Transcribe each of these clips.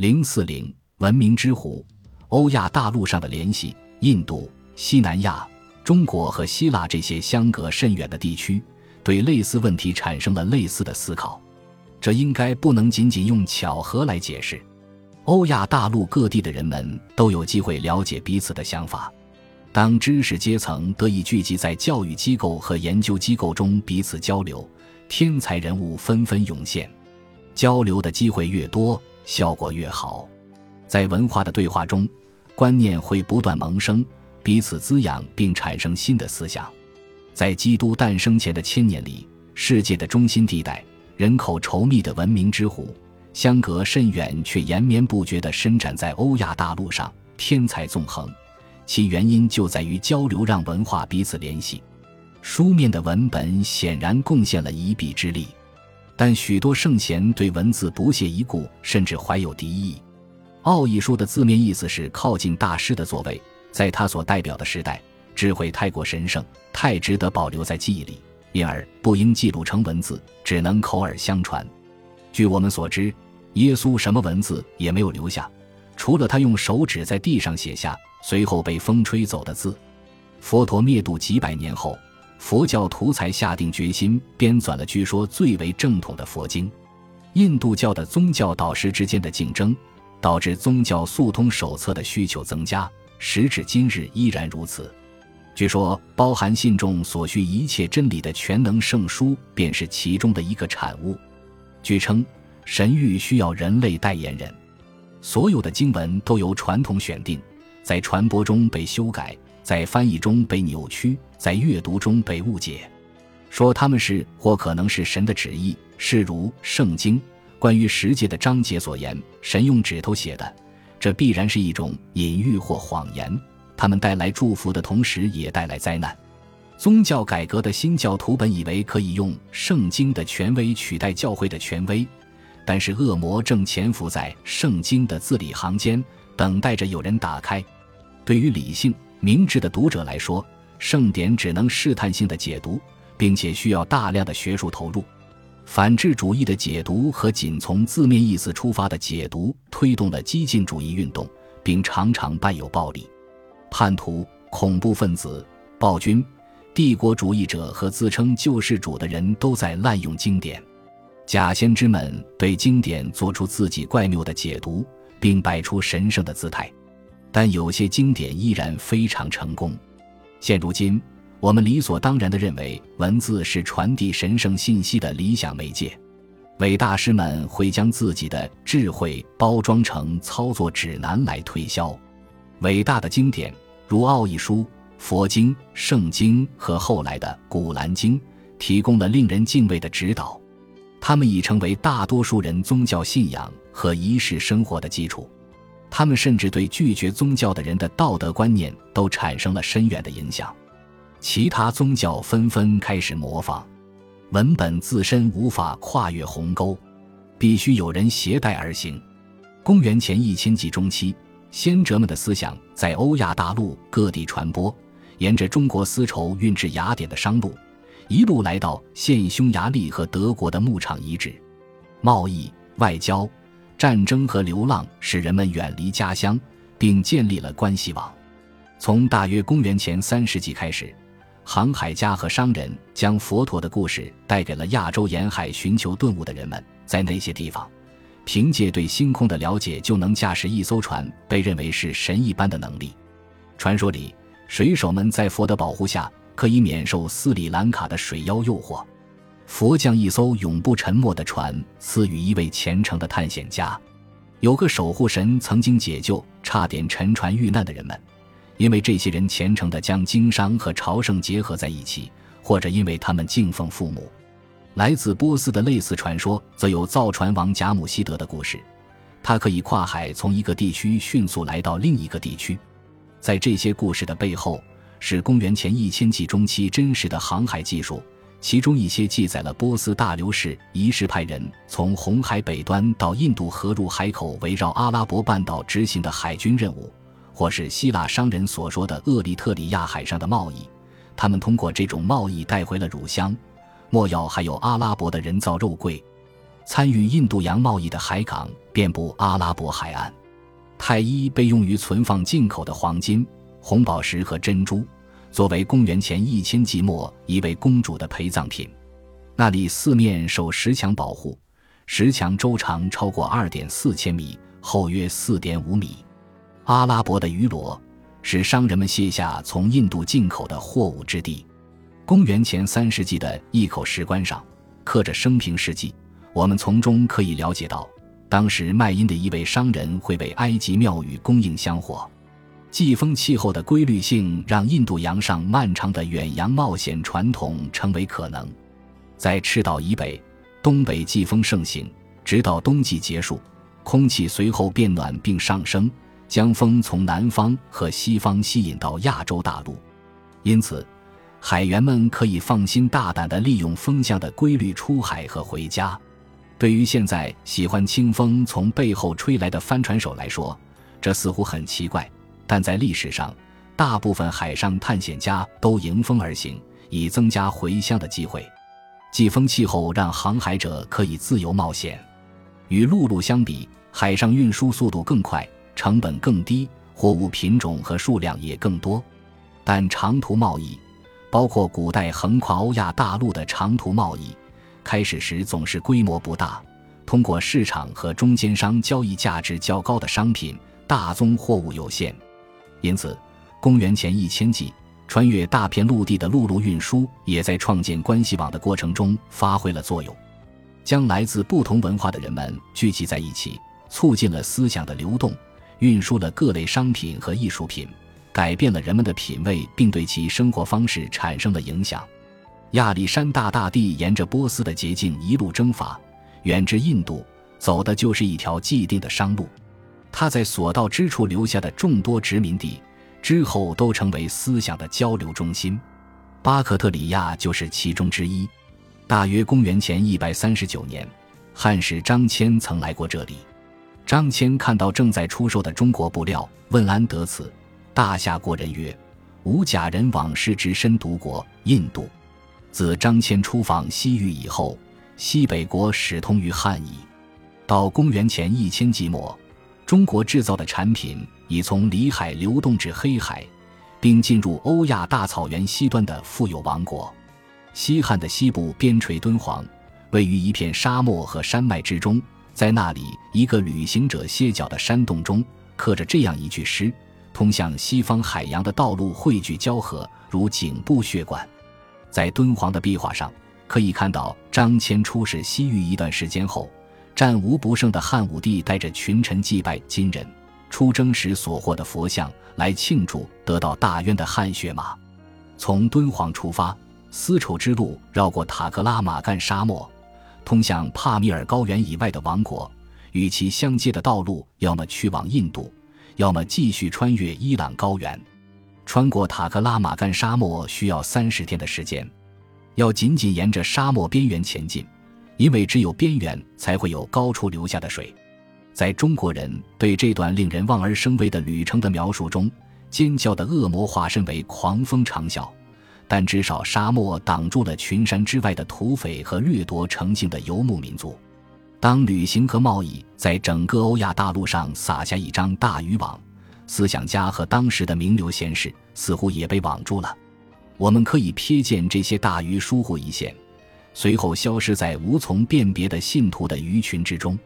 零四零文明之湖，欧亚大陆上的联系，印度、西南亚、中国和希腊这些相隔甚远的地区，对类似问题产生了类似的思考。这应该不能仅仅用巧合来解释。欧亚大陆各地的人们都有机会了解彼此的想法。当知识阶层得以聚集在教育机构和研究机构中彼此交流，天才人物纷纷涌现。交流的机会越多，效果越好。在文化的对话中，观念会不断萌生，彼此滋养，并产生新的思想。在基督诞生前的千年里，世界的中心地带，人口稠密的文明之湖，相隔甚远却延绵不绝地伸展在欧亚大陆上，天才纵横。其原因就在于交流让文化彼此联系。书面的文本显然贡献了一臂之力，但许多圣贤对文字不屑一顾，甚至怀有敌意。奥义书的字面意思是靠近大师的座位，在他所代表的时代，智慧太过神圣，太值得保留在记忆里，因而不应记录成文字，只能口耳相传。据我们所知，耶稣什么文字也没有留下，除了他用手指在地上写下。随后被风吹走的字，佛陀灭度几百年后，佛教徒才下定决心编纂了据说最为正统的佛经。印度教的宗教导师之间的竞争，导致宗教速通手册的需求增加，时至今日依然如此。据说，包含信众所需一切真理的全能圣书，便是其中的一个产物。据称，神谕需要人类代言人，所有的经文都由传统选定。在传播中被修改，在翻译中被扭曲，在阅读中被误解，说他们是或可能是神的旨意，是如《圣经》关于十诫的章节所言，神用指头写的，这必然是一种隐喻或谎言。他们带来祝福的同时，也带来灾难。宗教改革的新教徒本以为可以用《圣经》的权威取代教会的权威，但是恶魔正潜伏在《圣经》的字里行间，等待着有人打开。对于理性明智的读者来说，圣典只能试探性的解读，并且需要大量的学术投入。反智主义的解读和仅从字面意思出发的解读，推动了激进主义运动，并常常伴有暴力。叛徒、恐怖分子、暴君、帝国主义者和自称救世主的人都在滥用经典。假先知们对经典做出自己怪谬的解读，并摆出神圣的姿态。但有些经典依然非常成功。现如今，我们理所当然地认为文字是传递神圣信息的理想媒介。伟大师们会将自己的智慧包装成操作指南来推销。伟大的经典如《奥义书》《佛经》《圣经》和后来的《古兰经》，提供了令人敬畏的指导。它们已成为大多数人宗教信仰和仪式生活的基础。他们甚至对拒绝宗教的人的道德观念都产生了深远的影响，其他宗教纷纷开始模仿。文本自身无法跨越鸿沟，必须有人携带而行。公元前一千纪中期，先哲们的思想在欧亚大陆各地传播，沿着中国丝绸运至雅典的商路，一路来到现匈牙利和德国的牧场遗址，贸易、外交。战争和流浪使人们远离家乡，并建立了关系网。从大约公元前三世纪开始，航海家和商人将佛陀的故事带给了亚洲沿海寻求顿悟的人们。在那些地方，凭借对星空的了解就能驾驶一艘船，被认为是神一般的能力。传说里，水手们在佛的保护下可以免受斯里兰卡的水妖诱惑。佛将一艘永不沉没的船赐予一位虔诚的探险家，有个守护神曾经解救差点沉船遇难的人们，因为这些人虔诚地将经商和朝圣结合在一起，或者因为他们敬奉父母。来自波斯的类似传说则有造船王贾姆希德的故事，他可以跨海从一个地区迅速来到另一个地区。在这些故事的背后，是公元前一千纪中期真实的航海技术。其中一些记载了波斯大流士仪式派人从红海北端到印度河入海口围绕阿拉伯半岛执行的海军任务，或是希腊商人所说的厄立特里亚海上的贸易。他们通过这种贸易带回了乳香、墨药，还有阿拉伯的人造肉桂。参与印度洋贸易的海港遍布阿拉伯海岸。太一被用于存放进口的黄金、红宝石和珍珠，作为公元前一千纪末一位公主的陪葬品。那里四面受石墙保护，石墙周长超过二点四千米，厚约四点五米。阿拉伯的鱼罗是商人们卸下从印度进口的货物之地。公元前三世纪的一口石棺上刻着生平事迹，我们从中可以了解到。当时卖阴的一位商人会为埃及庙宇供应香火，季风气候的规律性让印度洋上漫长的远洋冒险传统成为可能。在赤道以北，东北季风盛行，直到冬季结束，空气随后变暖并上升，将风从南方和西方吸引到亚洲大陆。因此，海员们可以放心大胆地利用风向的规律出海和回家。对于现在喜欢清风从背后吹来的帆船手来说，这似乎很奇怪。但在历史上，大部分海上探险家都迎风而行，以增加回乡的机会。季风气候让航海者可以自由冒险。与陆路相比，海上运输速度更快，成本更低，货物品种和数量也更多。但长途贸易，包括古代横跨欧亚大陆的长途贸易。开始时总是规模不大，通过市场和中间商交易价值较高的商品，大宗货物有限，因此，公元前一千纪，穿越大片陆地的陆路运输也在创建关系网的过程中发挥了作用，将来自不同文化的人们聚集在一起，促进了思想的流动，运输了各类商品和艺术品，改变了人们的品味，并对其生活方式产生了影响。亚历山大大帝沿着波斯的捷径一路征伐，远至印度，走的就是一条既定的商路。他在所到之处留下的众多殖民地，之后都成为思想的交流中心。巴克特里亚就是其中之一。大约公元前一百三十九年，汉使张骞曾来过这里。张骞看到正在出售的中国布料，问安得此，大夏国人曰：“吾假人往事之身独国印度。”自张骞出访西域以后，西北国始通于汉矣。到公元前一千纪末，中国制造的产品已从里海流动至黑海，并进入欧亚大草原西端的富有王国。西汉的西部边陲敦煌，位于一片沙漠和山脉之中，在那里一个旅行者歇脚的山洞中，刻着这样一句诗：“通向西方海洋的道路汇聚交合，如颈部血管。”在敦煌的壁画上，可以看到张骞出使西域一段时间后，战无不胜的汉武帝带着群臣祭拜金人出征时所获的佛像，来庆祝得到大渊的汗血马。从敦煌出发，丝绸之路绕过塔克拉玛干沙漠，通向帕米尔高原以外的王国。与其相接的道路，要么去往印度，要么继续穿越伊朗高原。穿过塔克拉玛干沙漠需要三十天的时间，要紧紧沿着沙漠边缘前进，因为只有边缘才会有高处流下的水。在中国人对这段令人望而生畏的旅程的描述中，尖叫的恶魔化身为狂风长啸，但至少沙漠挡住了群山之外的土匪和掠夺成性的游牧民族。当旅行和贸易在整个欧亚大陆上撒下一张大渔网。思想家和当时的名流贤士似乎也被网住了。我们可以瞥见这些大鱼疏忽一线，随后消失在无从辨别的信徒的鱼群之中，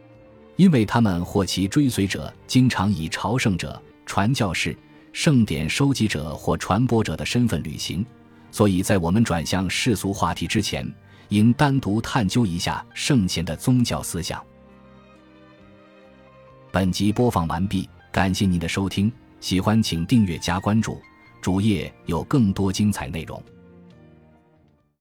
因为他们或其追随者经常以朝圣者、传教士、圣典收集者或传播者的身份旅行，所以在我们转向世俗话题之前，应单独探究一下圣贤的宗教思想。本集播放完毕。感谢您的收听，喜欢请订阅加关注，主页有更多精彩内容。